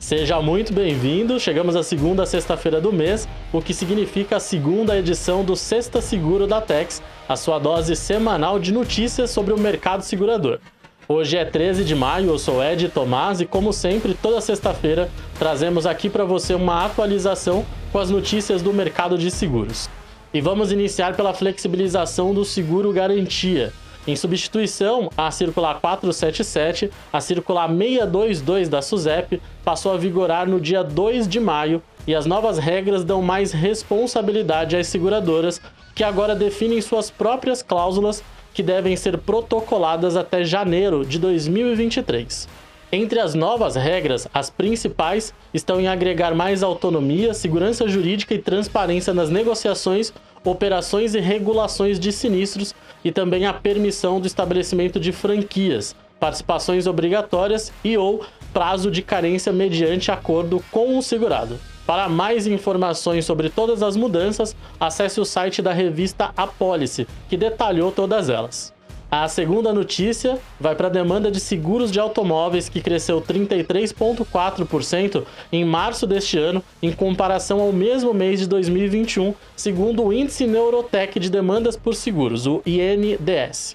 Seja muito bem-vindo. Chegamos à segunda sexta-feira do mês, o que significa a segunda edição do Sexta Seguro da Tex, a sua dose semanal de notícias sobre o mercado segurador. Hoje é 13 de maio, eu sou Ed Tomás e, como sempre, toda sexta-feira trazemos aqui para você uma atualização com as notícias do mercado de seguros. E vamos iniciar pela flexibilização do seguro garantia. Em substituição à circular 477, a circular 622 da SUSEP passou a vigorar no dia 2 de maio e as novas regras dão mais responsabilidade às seguradoras, que agora definem suas próprias cláusulas que devem ser protocoladas até janeiro de 2023. Entre as novas regras, as principais estão em agregar mais autonomia, segurança jurídica e transparência nas negociações operações e regulações de sinistros e também a permissão do estabelecimento de franquias, participações obrigatórias e ou prazo de carência mediante acordo com o segurado. Para mais informações sobre todas as mudanças, acesse o site da revista Apólice, que detalhou todas elas. A segunda notícia vai para a demanda de seguros de automóveis, que cresceu 33,4% em março deste ano, em comparação ao mesmo mês de 2021, segundo o Índice Neurotech de Demandas por Seguros, o INDS.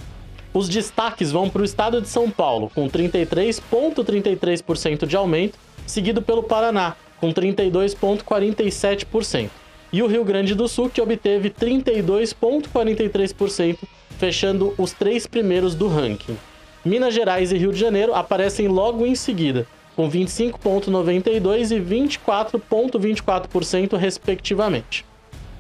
Os destaques vão para o estado de São Paulo, com 33,33% de aumento, seguido pelo Paraná, com 32,47%, e o Rio Grande do Sul, que obteve 32,43% fechando os três primeiros do ranking. Minas Gerais e Rio de Janeiro aparecem logo em seguida, com 25,92% e 24,24%, respectivamente.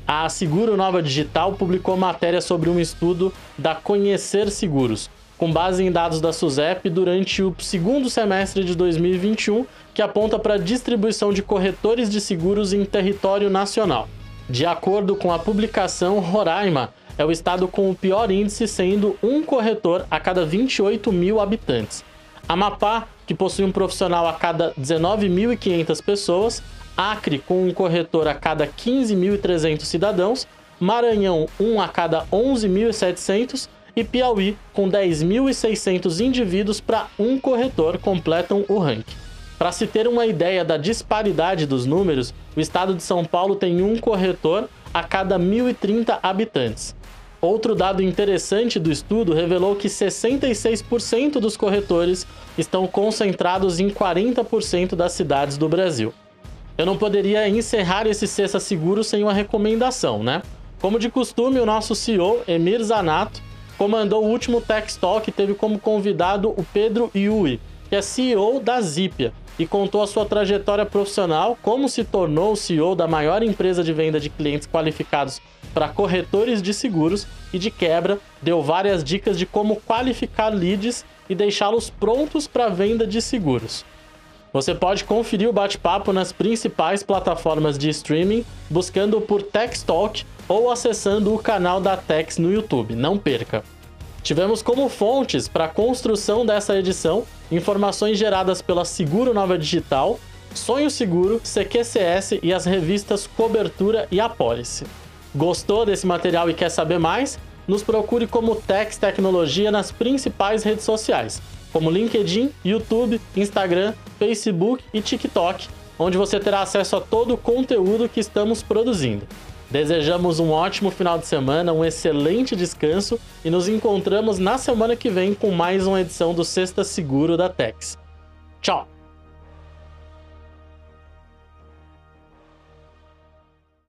A Seguro Nova Digital publicou matéria sobre um estudo da Conhecer Seguros, com base em dados da SUSEP durante o segundo semestre de 2021, que aponta para a distribuição de corretores de seguros em território nacional. De acordo com a publicação, Roraima é o estado com o pior índice, sendo um corretor a cada 28 mil habitantes. Amapá, que possui um profissional a cada 19.500 pessoas, Acre, com um corretor a cada 15.300 cidadãos, Maranhão, um a cada 11.700 e Piauí, com 10.600 indivíduos para um corretor, completam o ranking. Para se ter uma ideia da disparidade dos números, o estado de São Paulo tem um corretor a cada 1.030 habitantes. Outro dado interessante do estudo revelou que 66% dos corretores estão concentrados em 40% das cidades do Brasil. Eu não poderia encerrar esse Cesta Seguro sem uma recomendação, né? Como de costume, o nosso CEO, Emir Zanato, comandou o último Tech Talk e teve como convidado o Pedro Yui, que é CEO da Zipia, e contou a sua trajetória profissional, como se tornou o CEO da maior empresa de venda de clientes qualificados para corretores de seguros e de quebra, deu várias dicas de como qualificar leads e deixá-los prontos para venda de seguros. Você pode conferir o bate-papo nas principais plataformas de streaming, buscando por Tex Talk ou acessando o canal da Tex no YouTube. Não perca! Tivemos como fontes para a construção dessa edição informações geradas pela Seguro Nova Digital, Sonho Seguro, CQCS e as revistas Cobertura e Apólice. Gostou desse material e quer saber mais? Nos procure como Tex Tecnologia nas principais redes sociais, como LinkedIn, YouTube, Instagram, Facebook e TikTok, onde você terá acesso a todo o conteúdo que estamos produzindo. Desejamos um ótimo final de semana, um excelente descanso e nos encontramos na semana que vem com mais uma edição do Sexta Seguro da Tex. Tchau!